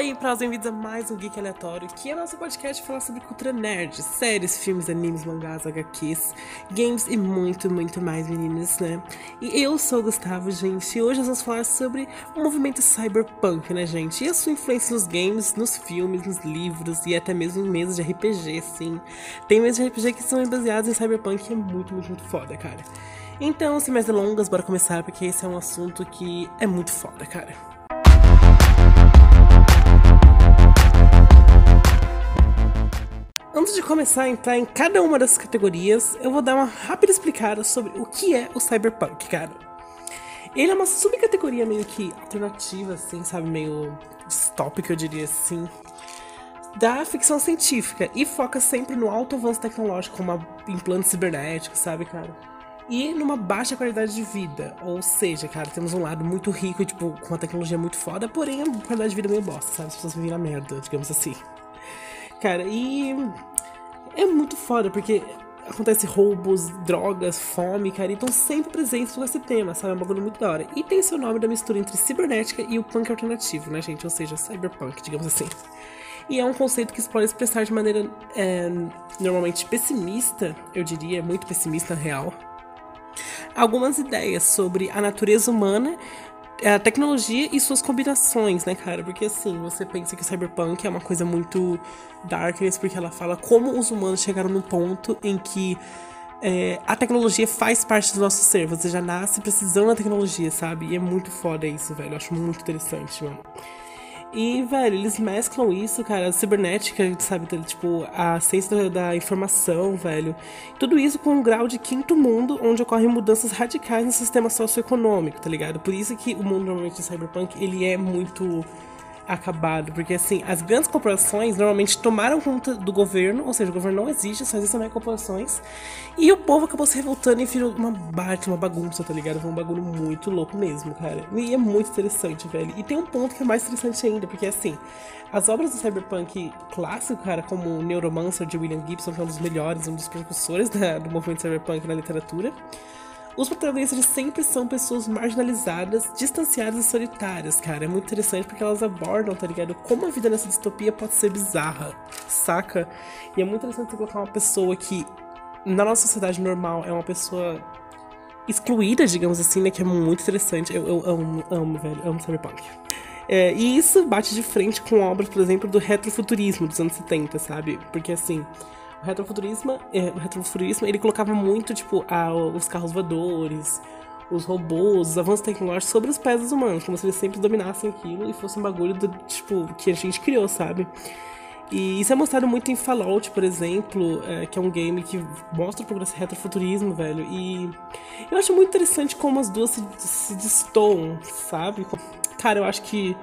aí, pras bem-vindos a mais um Geek Aleatório, que é nosso podcast falar sobre cultura nerd, séries, filmes, animes, mangás, HQs, games e muito, muito mais, meninas, né? E eu sou o Gustavo, gente, e hoje nós vamos falar sobre o movimento cyberpunk, né, gente? E a sua influência nos games, nos filmes, nos livros e até mesmo em mesas de RPG, sim. Tem mesas de RPG que são baseadas em cyberpunk e é muito, muito, muito foda, cara. Então, sem mais delongas, bora começar, porque esse é um assunto que é muito foda, cara. Antes de começar a entrar em cada uma dessas categorias, eu vou dar uma rápida explicada sobre o que é o cyberpunk, cara. Ele é uma subcategoria meio que alternativa, assim, sabe? Meio distópica, eu diria assim, da ficção científica e foca sempre no alto avanço tecnológico, como implantes cibernéticos, sabe, cara? E numa baixa qualidade de vida. Ou seja, cara, temos um lado muito rico, tipo, com uma tecnologia muito foda, porém a qualidade de vida é meio bosta, sabe? As pessoas vivem na merda, digamos assim. Cara, e é muito foda, porque acontece roubos, drogas, fome, cara, e estão sempre presentes com esse tema, sabe? É um bagulho muito da hora. E tem seu nome da mistura entre cibernética e o punk alternativo, né, gente? Ou seja, cyberpunk, digamos assim. E é um conceito que se pode expressar de maneira é, normalmente pessimista, eu diria, muito pessimista real. Algumas ideias sobre a natureza humana a tecnologia e suas combinações, né, cara? Porque assim, você pensa que o cyberpunk é uma coisa muito darkness, porque ela fala como os humanos chegaram num ponto em que é, a tecnologia faz parte do nosso ser. Você já nasce precisando da tecnologia, sabe? E é muito foda isso, velho. Eu acho muito interessante, mano. E, velho, eles mesclam isso, cara, a cibernética, sabe, tipo, a ciência da, informação, velho. Tudo isso com um grau de quinto mundo, onde ocorrem mudanças radicais no sistema socioeconômico, tá ligado? Por isso que o mundo normalmente de cyberpunk, ele é muito acabado, porque assim, as grandes corporações normalmente tomaram conta do governo, ou seja, o governo não existe, só existem corporações, e o povo acabou se revoltando e virou uma bate, uma bagunça, tá ligado? Foi um bagulho muito louco mesmo, cara. E é muito interessante, velho. E tem um ponto que é mais interessante ainda, porque assim, as obras do cyberpunk clássico, cara, como Neuromancer de William Gibson, que é um dos melhores, um dos precursores da, do movimento cyberpunk na literatura, os protagonistas sempre são pessoas marginalizadas, distanciadas e solitárias, cara. É muito interessante porque elas abordam, tá ligado? Como a vida nessa distopia pode ser bizarra, saca? E é muito interessante colocar uma pessoa que, na nossa sociedade normal, é uma pessoa excluída, digamos assim, né? Que é muito interessante. Eu, eu amo, amo, velho, amo cyberpunk. É, e isso bate de frente com obras, por exemplo, do retrofuturismo dos anos 70, sabe? Porque assim o retrofuturismo, é, o retrofuturismo ele colocava muito, tipo, a, os carros voadores, os robôs, os avanços tecnológicos sobre os pés dos humanos, como se eles sempre dominassem aquilo e fosse um bagulho do, tipo, que a gente criou, sabe? E isso é mostrado muito em Fallout, por exemplo, é, que é um game que mostra o progresso retrofuturismo, velho. E eu acho muito interessante como as duas se, se destoam, sabe? Cara, eu acho que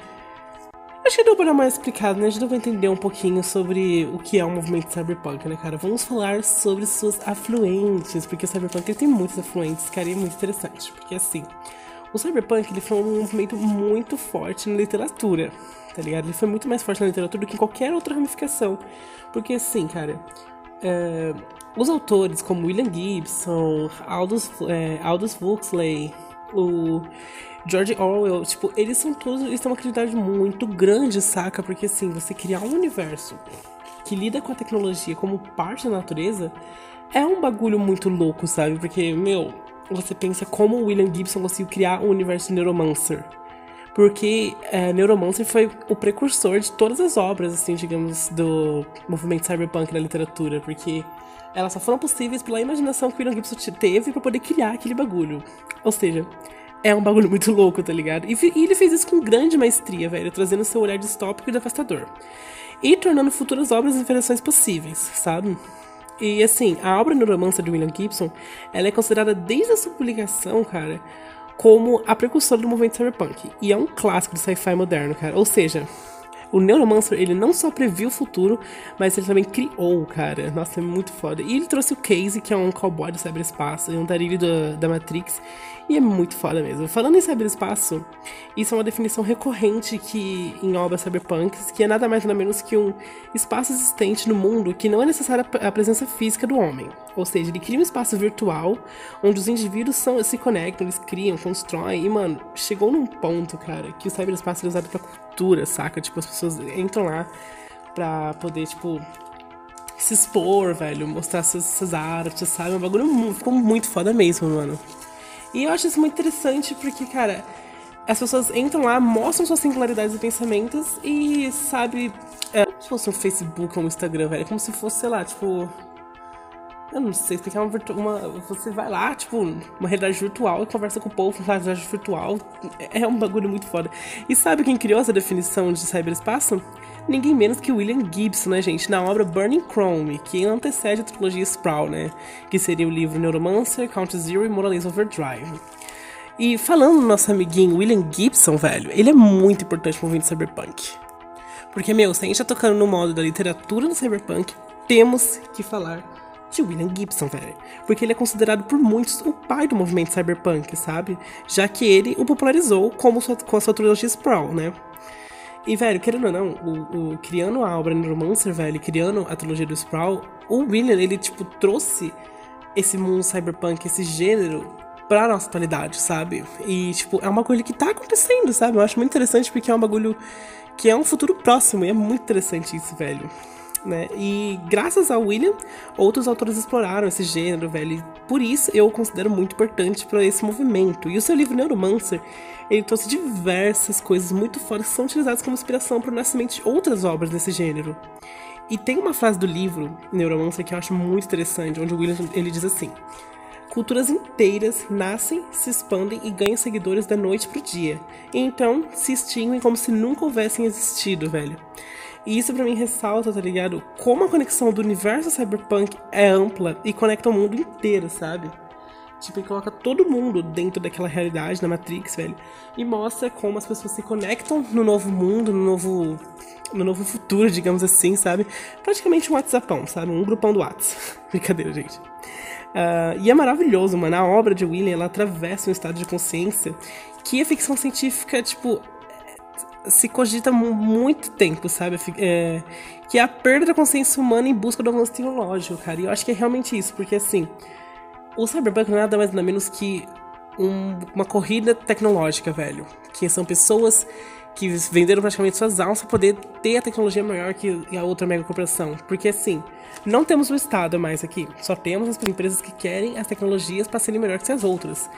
Acho que deu pra dar mais explicado, né? A gente deu pra entender um pouquinho sobre o que é o movimento cyberpunk, né, cara? Vamos falar sobre suas afluentes, porque o cyberpunk tem muitos afluentes, cara, e é muito interessante. Porque, assim, o cyberpunk, ele foi um movimento muito forte na literatura, tá ligado? Ele foi muito mais forte na literatura do que em qualquer outra ramificação. Porque, assim, cara, é, os autores como William Gibson, Aldous, é, Aldous Huxley, o George Orwell, tipo, eles são todos, eles têm uma criatividade muito grande, saca? Porque assim, você criar um universo que lida com a tecnologia como parte da natureza é um bagulho muito louco, sabe? Porque, meu, você pensa como o William Gibson conseguiu criar o universo Neuromancer. Porque é, Neuromancer foi o precursor de todas as obras, assim, digamos, do movimento cyberpunk na literatura. Porque elas só foram possíveis pela imaginação que o William Gibson teve para poder criar aquele bagulho. Ou seja, é um bagulho muito louco, tá ligado? E, e ele fez isso com grande maestria, velho, trazendo seu olhar distópico e devastador. E tornando futuras obras em variações possíveis, sabe? E assim, a obra Neuromancer de William Gibson, ela é considerada desde a sua publicação, cara, como a precursora do movimento cyberpunk. E é um clássico do sci-fi moderno, cara. Ou seja, o Neuromancer, ele não só previu o futuro, mas ele também criou, cara. Nossa, é muito foda. E ele trouxe o Casey, que é um cowboy do cyberespaço, e um darilho da Matrix. E é muito foda mesmo. Falando em cyberespaço, isso é uma definição recorrente que em obras cyberpunks, que é nada mais nada menos que um espaço existente no mundo que não é necessária a presença física do homem. Ou seja, ele cria um espaço virtual onde os indivíduos são, se conectam, eles criam, constroem. E, mano, chegou num ponto, cara, que o cyberespaço é usado pra cultura, saca? Tipo, as pessoas pessoas entram lá pra poder, tipo, se expor, velho, mostrar suas, suas artes, sabe? É um bagulho ficou muito foda mesmo, mano. E eu acho isso muito interessante porque, cara, as pessoas entram lá, mostram suas singularidades e pensamentos e, sabe, é como se fosse um Facebook ou um Instagram, velho. É como se fosse, sei lá, tipo. Eu não sei, tem que uma, uma. Você vai lá, tipo, uma realidade virtual e conversa com o povo na realidade virtual. É um bagulho muito foda. E sabe quem criou essa definição de cyberespaço? Ninguém menos que William Gibson, né, gente? Na obra Burning Chrome, que antecede a trilogia Sprawl, né? Que seria o livro Neuromancer, Count Zero e Moralism Overdrive. E falando do nosso amiguinho William Gibson, velho, ele é muito importante pro movimento cyberpunk. Porque, meu, se a gente tá tocando no modo da literatura do cyberpunk, temos que falar de William Gibson, velho. Porque ele é considerado por muitos o pai do movimento cyberpunk, sabe? Já que ele o popularizou como sua, com a sua trilogia Sprawl, né? E, velho, querendo ou não, o, o, criando a obra Neuromancer, velho, criando a trilogia do Sprawl, o William, ele, tipo, trouxe esse mundo cyberpunk, esse gênero, pra nossa atualidade, sabe? E, tipo, é uma coisa que tá acontecendo, sabe? Eu acho muito interessante porque é um bagulho que é um futuro próximo e é muito interessante isso, velho. Né? E graças ao William, outros autores exploraram esse gênero, velho. E por isso eu o considero muito importante para esse movimento. E o seu livro Neuromancer, ele trouxe diversas coisas muito fortes que são utilizadas como inspiração para o nascimento de outras obras desse gênero. E tem uma frase do livro Neuromancer que eu acho muito interessante, onde o William ele diz assim: Culturas inteiras nascem, se expandem e ganham seguidores da noite pro dia. E então se extinguem como se nunca houvessem existido, velho. E isso para mim ressalta, tá ligado? Como a conexão do universo cyberpunk é ampla e conecta o mundo inteiro, sabe? Tipo, ele coloca todo mundo dentro daquela realidade, na Matrix, velho. E mostra como as pessoas se conectam no novo mundo, no novo. No novo futuro, digamos assim, sabe? Praticamente um WhatsAppão, sabe? Um grupão do WhatsApp. Brincadeira, gente. Uh, e é maravilhoso, mano. A obra de William, ela atravessa um estado de consciência que a ficção científica, tipo, se cogita muito tempo, sabe? É, que é a perda da consciência humana em busca do avanço tecnológico, cara. E eu acho que é realmente isso, porque assim, o Cyberpunk nada mais nada menos que um, uma corrida tecnológica, velho. Que são pessoas que venderam praticamente suas almas para poder ter a tecnologia maior que a outra mega corporação. Porque assim, não temos o Estado mais aqui, só temos as empresas que querem as tecnologias para serem melhores que as outras.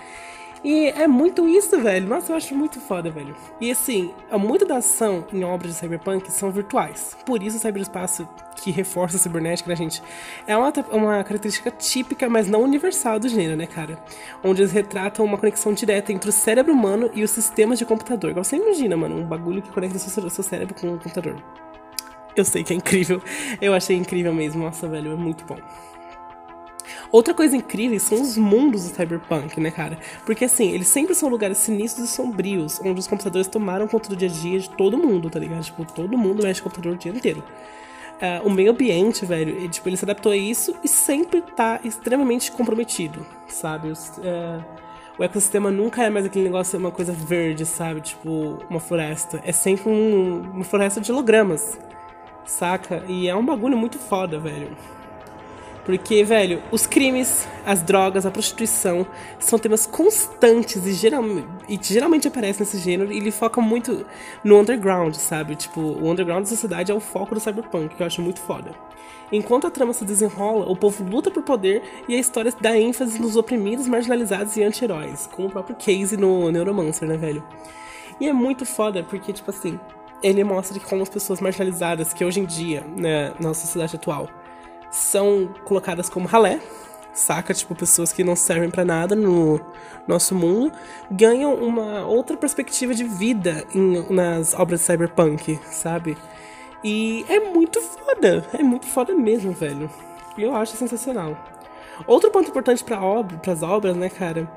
E é muito isso, velho. Nossa, eu acho muito foda, velho. E assim, muita da ação em obras de cyberpunk são virtuais. Por isso o cyberespaço que reforça a cibernética, né, gente? É uma, uma característica típica, mas não universal do gênero, né, cara? Onde eles retratam uma conexão direta entre o cérebro humano e os sistemas de computador. Agora você imagina, mano, um bagulho que conecta seu, seu cérebro com o computador. Eu sei que é incrível. Eu achei incrível mesmo. Nossa, velho, é muito bom. Outra coisa incrível são os mundos do cyberpunk, né, cara? Porque assim, eles sempre são lugares sinistros e sombrios, onde os computadores tomaram conta do dia a dia de todo mundo, tá ligado? Tipo, todo mundo mexe com o computador o dia inteiro. Uh, o meio ambiente, velho, ele, tipo, ele se adaptou a isso e sempre tá extremamente comprometido, sabe? Os, uh, o ecossistema nunca é mais aquele negócio, uma coisa verde, sabe? Tipo, uma floresta. É sempre um, uma floresta de hologramas, saca? E é um bagulho muito foda, velho. Porque, velho, os crimes, as drogas, a prostituição são temas constantes e, geral, e geralmente aparecem nesse gênero e ele foca muito no underground, sabe? Tipo, o underground da sociedade é o foco do cyberpunk, que eu acho muito foda. Enquanto a trama se desenrola, o povo luta por poder e a história dá ênfase nos oprimidos, marginalizados e anti-heróis, como o próprio Casey no Neuromancer, né, velho? E é muito foda porque, tipo assim, ele mostra que como as pessoas marginalizadas que hoje em dia, né, na sociedade atual, são colocadas como ralé, saca? Tipo, pessoas que não servem para nada no nosso mundo, ganham uma outra perspectiva de vida em, nas obras de cyberpunk, sabe? E é muito foda, é muito foda mesmo, velho. Eu acho sensacional. Outro ponto importante para obra, as obras, né, cara,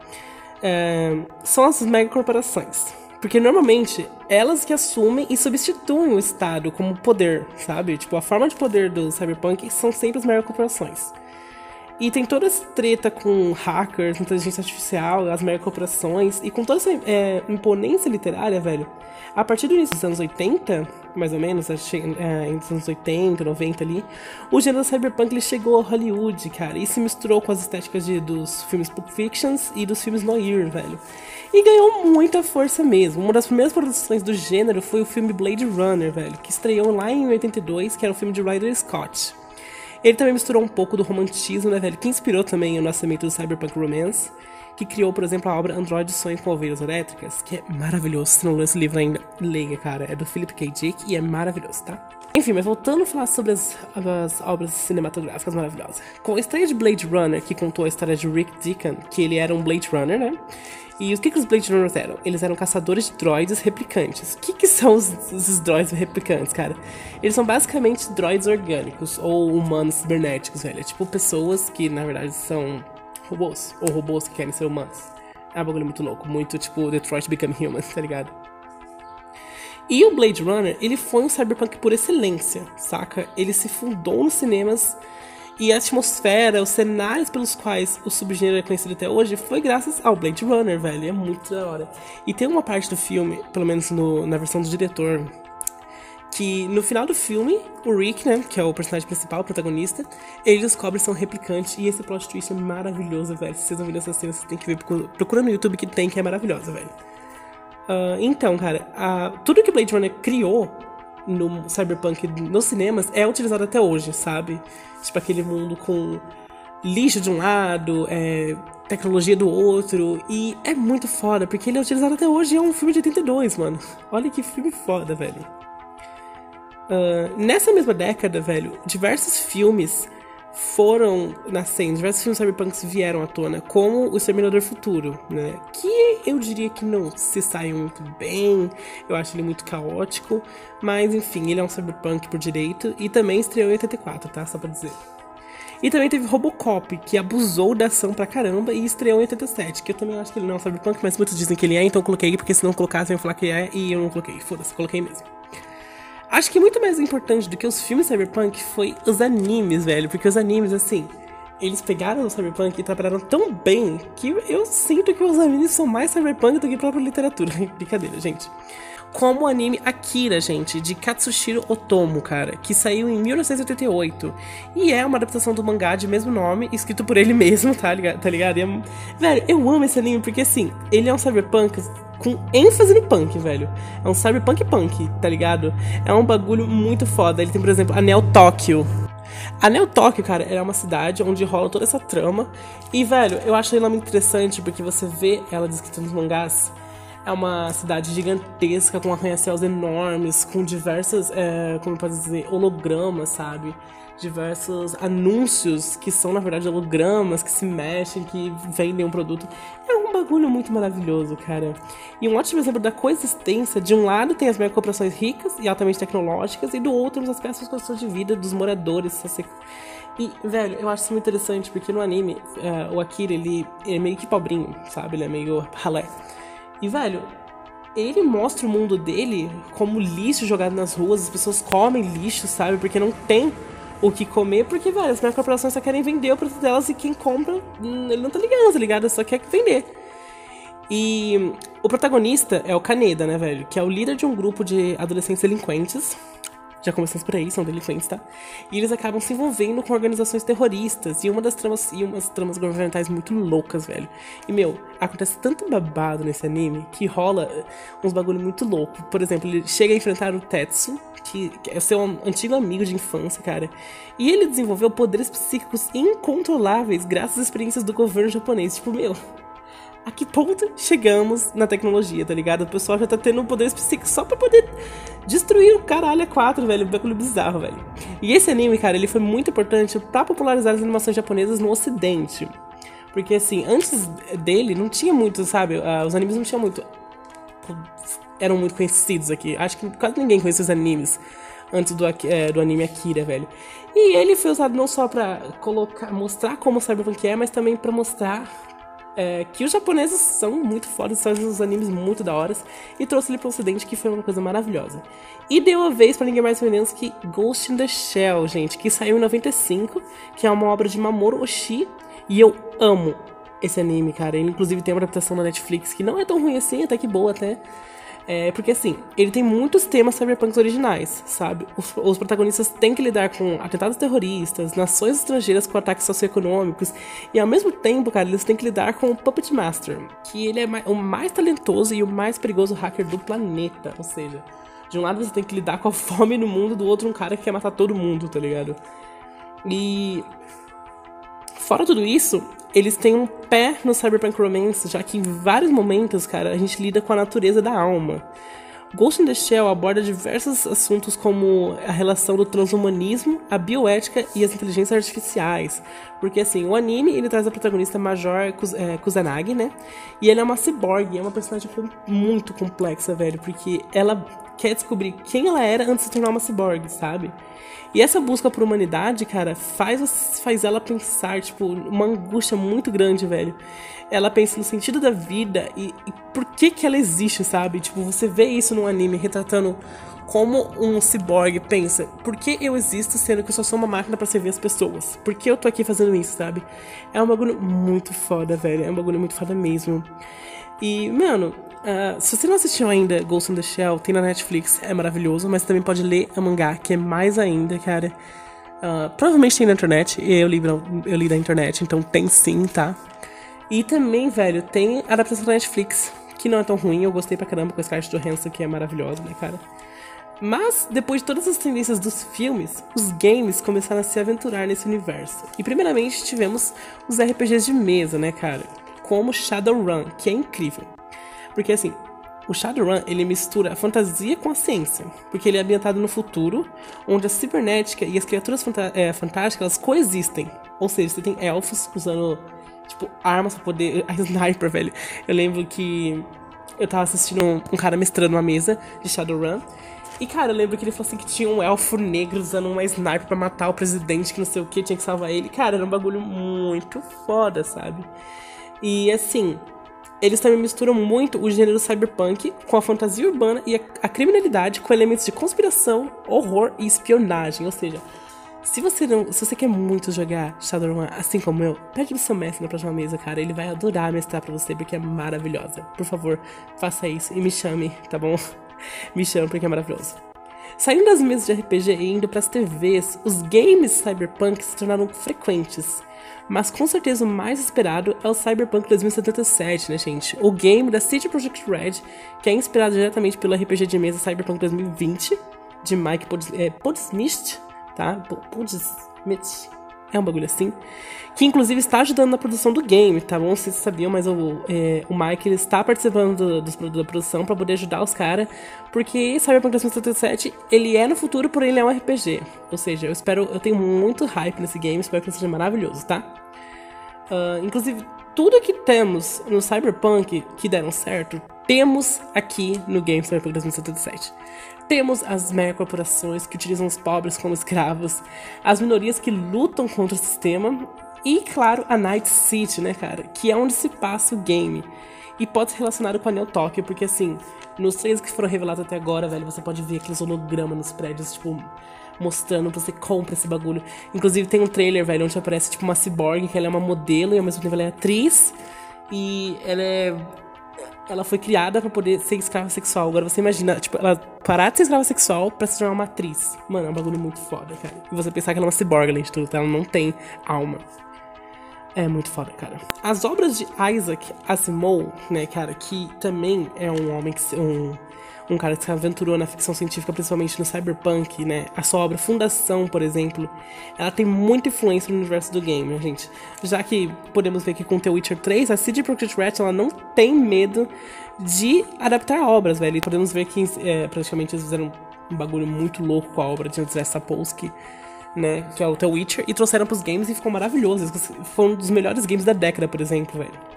é, são as megacorporações. Porque normalmente elas que assumem e substituem o Estado como poder, sabe? Tipo, a forma de poder do Cyberpunk são sempre as maiores corporações. E tem toda essa treta com hackers, inteligência artificial, as mega corporações, e com toda essa é, imponência literária, velho. A partir do início dos anos 80, mais ou menos, é, entre os anos 80, 90 ali, o gênero cyberpunk ele chegou a Hollywood, cara, e se misturou com as estéticas de, dos filmes Pulp Fictions e dos filmes noir, velho. E ganhou muita força mesmo. Uma das primeiras produções do gênero foi o filme Blade Runner, velho, que estreou lá em 82, que era um filme de Ryder Scott. Ele também misturou um pouco do romantismo, né, velho, que inspirou também o nascimento do cyberpunk romance, que criou, por exemplo, a obra Android Sonho com Ovelhas Elétricas, que é maravilhoso. Se não leu esse livro ainda, leia, cara. É do Philip K. Dick e é maravilhoso, tá? Enfim, mas voltando a falar sobre as, as, obras cinematográficas maravilhosas. Com a estreia de Blade Runner, que contou a história de Rick Deacon, que ele era um Blade Runner, né? E o que, que os Blade Runners eram? Eles eram caçadores de droids replicantes. O que, que são os, droids replicantes, cara? Eles são basicamente droids orgânicos ou humanos cibernéticos, velho. É tipo pessoas que, na verdade, são robôs. Ou robôs que querem ser humanos. É um bagulho muito louco. Muito tipo Detroit Become Human, tá ligado? E o Blade Runner, ele foi um cyberpunk por excelência, saca? Ele se fundou nos cinemas e a atmosfera, os cenários pelos quais o subgênero é conhecido até hoje foi graças ao Blade Runner, velho. É muito da hora. E tem uma parte do filme, pelo menos no, na versão do diretor, que no final do filme, o Rick, né, que é o personagem principal, o protagonista, ele descobre que são replicantes e esse plot twist é maravilhoso, velho. Se vocês não viram essa cena, vocês têm que ver. Procura no YouTube que tem, que é maravilhosa, velho. Uh, então, cara, uh, tudo que Blade Runner criou no Cyberpunk nos cinemas é utilizado até hoje, sabe? Tipo aquele mundo com lixo de um lado, é, tecnologia do outro. E é muito foda, porque ele é utilizado até hoje é um filme de 82, mano. Olha que filme foda, velho. Uh, nessa mesma década, velho, diversos filmes foram nascendo, diversos filmes cyberpunks vieram à tona, como O Exterminador Futuro, né? Que eu diria que não se saiu muito bem, eu acho ele muito caótico, mas enfim, ele é um cyberpunk por direito e também estreou em 84, tá? Só pra dizer. E também teve Robocop, que abusou da ação pra caramba e estreou em 87, que eu também acho que ele não é um cyberpunk, mas muitos dizem que ele é, então eu coloquei, porque se não colocassem eu ia falar que é, e eu não coloquei. Foda-se, coloquei mesmo. Acho que muito mais importante do que os filmes cyberpunk foi os animes, velho. Porque os animes, assim, eles pegaram o cyberpunk e trabalharam tão bem que eu sinto que os animes são mais cyberpunk do que a própria literatura. Brincadeira, gente. Como o anime Akira, gente, de Katsushiro Otomo, cara, que saiu em 1988. E é uma adaptação do mangá de mesmo nome, escrito por ele mesmo, tá ligado? Tá ligado? É, velho, eu amo esse anime porque, assim, ele é um cyberpunk com ênfase no punk, velho. É um cyberpunk punk, tá ligado? É um bagulho muito foda. Ele tem, por exemplo, a Neo Tóquio. A Neo Tóquio, cara, é uma cidade onde rola toda essa trama. E, velho, eu acho ela muito interessante porque você vê ela descrita nos mangás. É uma cidade gigantesca, com arranha-céus enormes, com diversas, é, como posso dizer, hologramas, sabe? diversos anúncios que são, na verdade, hologramas que se mexem, que vendem um produto. É um bagulho muito maravilhoso, cara. E um ótimo exemplo da coexistência: de um lado tem as mega corporações ricas e altamente tecnológicas, e do outro temos as peças condições de vida dos moradores. E, velho, eu acho isso muito interessante, porque no anime, uh, o Akira, ele, ele é meio que pobrinho, sabe? Ele é meio ralé. E, velho, ele mostra o mundo dele como lixo jogado nas ruas, as pessoas comem lixo, sabe? Porque não tem o que comer, porque, velho, as corporações só querem vender o produto delas e quem compra, hum, ele não tá ligando, tá ligado? Só quer vender. E o protagonista é o Kaneda, né, velho? Que é o líder de um grupo de adolescentes delinquentes já começamos por aí, são delinquentes, tá? E eles acabam se envolvendo com organizações terroristas e uma das tramas e umas tramas governamentais muito loucas, velho. E meu, acontece tanto babado nesse anime que rola uns bagulho muito louco. Por exemplo, ele chega a enfrentar o Tetsu, que é seu antigo amigo de infância, cara. E ele desenvolveu poderes psíquicos incontroláveis graças às experiências do governo japonês. Tipo, meu, a que ponto chegamos na tecnologia, tá ligado? O pessoal já tá tendo poderes psíquicos só pra poder destruir o caralho a 4, velho. Um bagulho bizarro, velho. E esse anime, cara, ele foi muito importante para popularizar as animações japonesas no ocidente. Porque, assim, antes dele não tinha muito, sabe? Uh, os animes não tinham muito. Eram muito conhecidos aqui. Acho que quase ninguém conhecia os animes antes do, é, do anime Akira, velho. E ele foi usado não só pra colocar, mostrar como o Cyberpunk é, mas também para mostrar é, que os japoneses são muito fodas, fazem uns animes muito da hora, e trouxe ele pro ocidente, que foi uma coisa maravilhosa. E deu a vez para ninguém mais ou menos que Ghost in the Shell, gente, que saiu em 95, que é uma obra de Mamoru Oshii, e eu amo esse anime, cara. Ele inclusive tem uma adaptação na Netflix que não é tão ruim assim, até que boa até. É, porque assim, ele tem muitos temas cyberpunks originais, sabe? Os, os, protagonistas têm que lidar com atentados terroristas, nações estrangeiras com ataques socioeconômicos, e ao mesmo tempo, cara, eles têm que lidar com o Puppet Master, que ele é o mais talentoso e o mais perigoso hacker do planeta. Ou seja, de um lado você tem que lidar com a fome no mundo, do outro um cara que quer matar todo mundo, tá ligado? E. Fora tudo isso, eles têm um pé no Cyberpunk Romance, já que em vários momentos, cara, a gente lida com a natureza da alma. Ghost in the Shell aborda diversos assuntos como a relação do transhumanismo, a bioética e as inteligências artificiais. Porque, assim, o anime, ele traz a protagonista Major é, Kusanagi, né? E ele é uma cyborg, é uma personagem muito complexa, velho, porque ela quer descobrir quem ela era antes de se tornar uma cyborg, sabe? E essa busca por humanidade, cara, faz, faz ela pensar, tipo, uma angústia muito grande, velho. Ela pensa no sentido da vida e, e por que que ela existe, sabe? Tipo, você vê isso no anime retratando como um cyborg pensa, por que eu existo sendo que eu só sou uma máquina para servir as pessoas? Por que eu tô aqui fazendo isso, sabe? É um bagulho muito foda, velho. É um bagulho muito foda mesmo. E, mano, Uh, se você não assistiu ainda Ghost in the Shell, tem na Netflix, é maravilhoso, mas também pode ler a mangá, que é mais ainda, cara. Uh, provavelmente tem na internet, eu li, eu li da internet, então tem sim, tá? E também, velho, tem adaptação da Netflix, que não é tão ruim, eu gostei pra caramba com a Scarlett Johansson, que é maravilhosa, né, cara? Mas, depois de todas as tendências dos filmes, os games começaram a se aventurar nesse universo. E primeiramente tivemos os RPGs de mesa, né, cara? Como Shadowrun, que é incrível. Porque assim, o Shadowrun, ele mistura a fantasia com a ciência, porque ele é ambientado no futuro, onde a cibernética e as criaturas é, fantásticas elas coexistem. Ou seja, você tem elfos usando, tipo, armas pra poder... A sniper, velho. Eu lembro que eu tava assistindo um, um cara mestrando uma mesa de Shadowrun, e, cara, eu lembro que ele falou assim que tinha um elfo negro usando uma sniper para matar o presidente, que não sei o que, tinha que salvar ele. Cara, era um bagulho muito foda, sabe? E, assim, eles também misturam muito o gênero cyberpunk com a fantasia urbana e a, a criminalidade com elementos de conspiração, horror e espionagem. Ou seja, se você não, se você quer muito jogar Shadowrun assim como eu, pede pro seu mestre na próxima mesa, cara. Ele vai adorar mestrar pra você porque é maravilhosa. Por favor, faça isso e me chame, tá bom? me chame porque é maravilhoso. Saindo das mesas de RPG e indo para as TVs, os games cyberpunk se tornaram frequentes. Mas com certeza o mais esperado é o Cyberpunk 2077, né, gente? O game da City Project Red, que é inspirado diretamente pelo RPG de mesa Cyberpunk 2020, de Mike Podsmith, é, tá? Podsmith. É um bagulho assim. Que inclusive está ajudando na produção do game, tá bom? Vocês sabiam, mas o, é, o Mike ele está participando do, do, da produção para poder ajudar os caras. Porque Cyberpunk 2077 ele é no futuro, porém ele é um RPG. Ou seja, eu espero, eu tenho muito hype nesse game, espero que ele seja maravilhoso, tá? Uh, inclusive, tudo que temos no Cyberpunk que deram certo, temos aqui no game Cyberpunk 2077. Temos as megacorporações que utilizam os pobres como escravos, as minorias que lutam contra o sistema e, claro, a Night City, né, cara? Que é onde se passa o game. E pode ser relacionado com a Neo Tokyo, porque assim, nos trailers que foram revelados até agora, velho, você pode ver aqueles hologramas nos prédios, tipo, mostrando pra você compra esse bagulho. Inclusive tem um trailer, velho, onde aparece tipo uma cyborg, que ela é uma modelo e ao mesmo tempo ela é atriz. E ela é. Ela foi criada para poder ser escrava sexual. Agora você imagina, tipo, ela parar de ser escrava sexual pra se tornar uma atriz. Mano, é um bagulho muito foda, cara. E você pensar que ela é uma cyborg, além de tudo, ela não tem alma. É muito foda, cara. As obras de Isaac Asimov, né, cara, que também é um homem que. Um, um cara que se aventurou na ficção científica, principalmente no cyberpunk, né? A sua obra Fundação, por exemplo, ela tem muita influência no universo do game, gente. Já que podemos ver que com The Witcher 3, a CD Projekt Red, ela não tem medo de adaptar obras, velho. E podemos ver que é, praticamente eles fizeram um bagulho muito louco com a obra de Andrzej Sapolsky, né? Que é o The Witcher, e trouxeram pros games e ficou maravilhoso. Foi um dos melhores games da década, por exemplo, velho.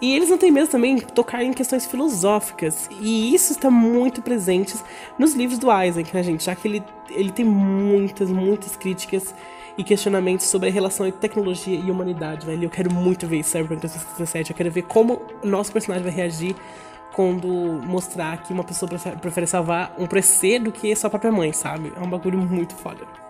E eles não têm medo também de tocar em questões filosóficas. E isso está muito presente nos livros do Isaac, né, gente? Já que ele, ele tem muitas, muitas críticas e questionamentos sobre a relação entre tecnologia e humanidade, velho. Eu quero muito ver Cyberpunk 2077. Eu quero ver como nosso personagem vai reagir quando mostrar que uma pessoa prefere salvar um PC do que sua própria mãe, sabe? É um bagulho muito foda.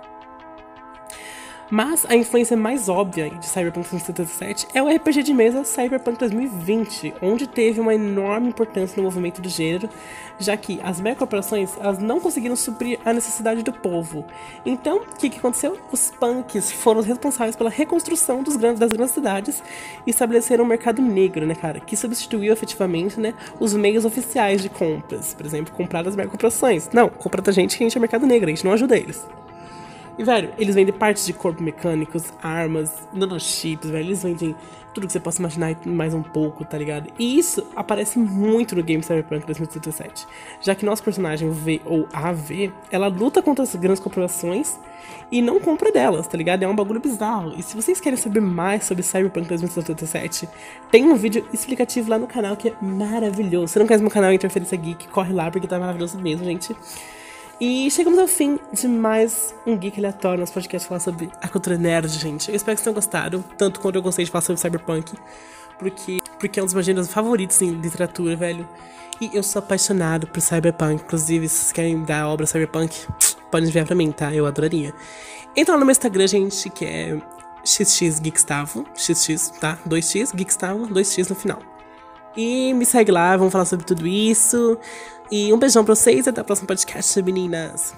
Mas a influência mais óbvia de Cyberpunk 2077 é o RPG de mesa Cyberpunk 2020, onde teve uma enorme importância no movimento do gênero, já que as megacorporações elas não conseguiram suprir a necessidade do povo. Então, o que, que aconteceu? Os punks foram responsáveis pela reconstrução dos grandes, das grandes cidades e estabeleceram um mercado negro, né, cara, que substituiu efetivamente né, os meios oficiais de compras. Por exemplo, comprar das megacorporações. Não, compra da gente que a gente é mercado negro, a gente não ajuda eles. E, velho, eles vendem partes de corpo mecânicos, armas, nanochips, velho. Eles vendem tudo que você possa imaginar mais um pouco, tá ligado? E isso aparece muito no game Cyberpunk 2077. Já que nosso personagem, o V ou AV, ela luta contra as grandes corporações e não compra delas, tá ligado? É um bagulho bizarro. E se vocês querem saber mais sobre Cyberpunk 2077, tem um vídeo explicativo lá no canal que é maravilhoso. Se não conhece meu canal Interferência Geek, corre lá porque tá maravilhoso mesmo, gente. E chegamos ao fim de mais um Geek Aleatório, nosso podcast falar sobre a cultura nerd, gente. Eu espero que vocês tenham gostado, tanto quanto eu gostei de falar sobre Cyberpunk, porque, porque é um dos meus gêneros favoritos em literatura, velho. E eu sou apaixonado por Cyberpunk, inclusive, se vocês querem dar a obra Cyberpunk, podem enviar pra mim, tá? Eu adoraria. Entra lá no meu Instagram, gente, que é xxgeekstavo, xx, tá? 2x, geekstavo, 2x no final. E me segue lá, vamos falar sobre tudo isso. E um beijão pra vocês e até o próximo podcast, meninas.